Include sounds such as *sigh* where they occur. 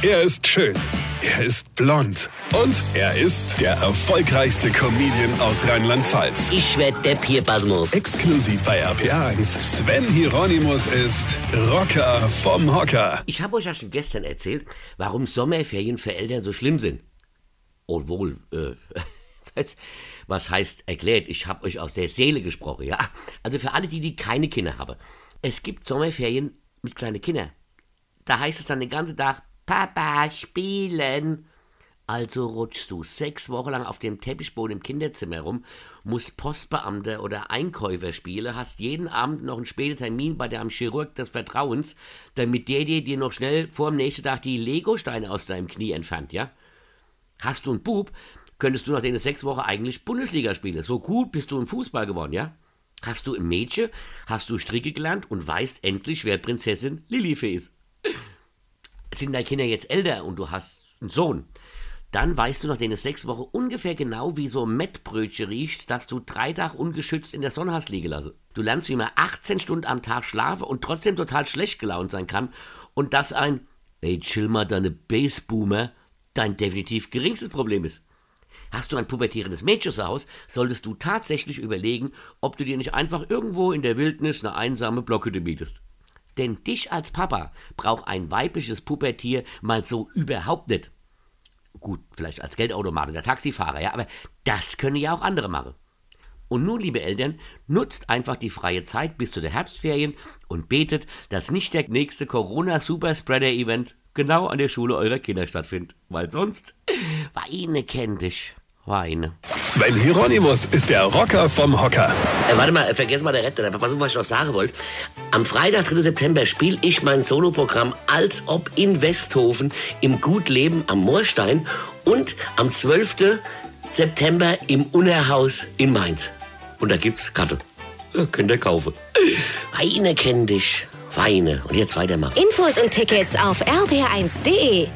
Er ist schön. Er ist blond. Und er ist der erfolgreichste Comedian aus Rheinland-Pfalz. Ich werd der Pierpasmus. Exklusiv bei RPA1. Sven Hieronymus ist Rocker vom Hocker. Ich habe euch ja schon gestern erzählt, warum Sommerferien für Eltern so schlimm sind. Obwohl, äh, *laughs* was, was heißt erklärt? Ich habe euch aus der Seele gesprochen, ja. Also für alle, die, die keine Kinder haben. Es gibt Sommerferien mit kleinen Kindern. Da heißt es dann den ganzen Tag, Papa, spielen. Also rutschst du sechs Wochen lang auf dem Teppichboden im Kinderzimmer rum, musst Postbeamter oder Einkäufer spielen, hast jeden Abend noch einen späten Termin bei deinem Chirurg des Vertrauens, damit der dir, dir noch schnell vor dem nächsten Tag die Legosteine aus deinem Knie entfernt, ja? Hast du einen Bub, könntest du nach den sechs Wochen eigentlich Bundesliga spielen. So gut bist du im Fußball geworden, ja? Hast du ein Mädchen, hast du Stricke gelernt und weißt endlich, wer Prinzessin Lilifee ist. Sind deine Kinder jetzt älter und du hast einen Sohn, dann weißt du nach den sechs Wochen ungefähr genau, wie so Mettbrötchen riecht, dass du drei Tage ungeschützt in der Sonne hast liegen lassen. Du lernst, wie man 18 Stunden am Tag schlafen und trotzdem total schlecht gelaunt sein kann und dass ein, ey, chill mal deine Baseboomer, dein definitiv geringstes Problem ist. Hast du ein pubertierendes Mädchen zu Hause, solltest du tatsächlich überlegen, ob du dir nicht einfach irgendwo in der Wildnis eine einsame Blockhütte mietest. Denn dich als Papa braucht ein weibliches Pubertier mal so überhaupt nicht. Gut, vielleicht als Geldautomat oder Taxifahrer, ja, aber das können ja auch andere machen. Und nun, liebe Eltern, nutzt einfach die freie Zeit bis zu der Herbstferien und betet, dass nicht der nächste Corona-Superspreader-Event genau an der Schule eurer Kinder stattfindet. Weil sonst, Weine kennt dich. Weine. Sven Hieronymus ist der Rocker vom Hocker. Äh, warte mal, äh, vergiss mal der Retter. Pass auf, was ich noch sagen wollte. Am Freitag, 3. September, spiele ich mein Soloprogramm als ob in Westhofen im Gutleben am Moorstein und am 12. September im Unerhaus in Mainz. Und da gibt's Karte. Ja, könnt ihr kaufen. Weine kenn dich. Weine. Und jetzt weitermachen. Infos und Tickets auf rb1.de.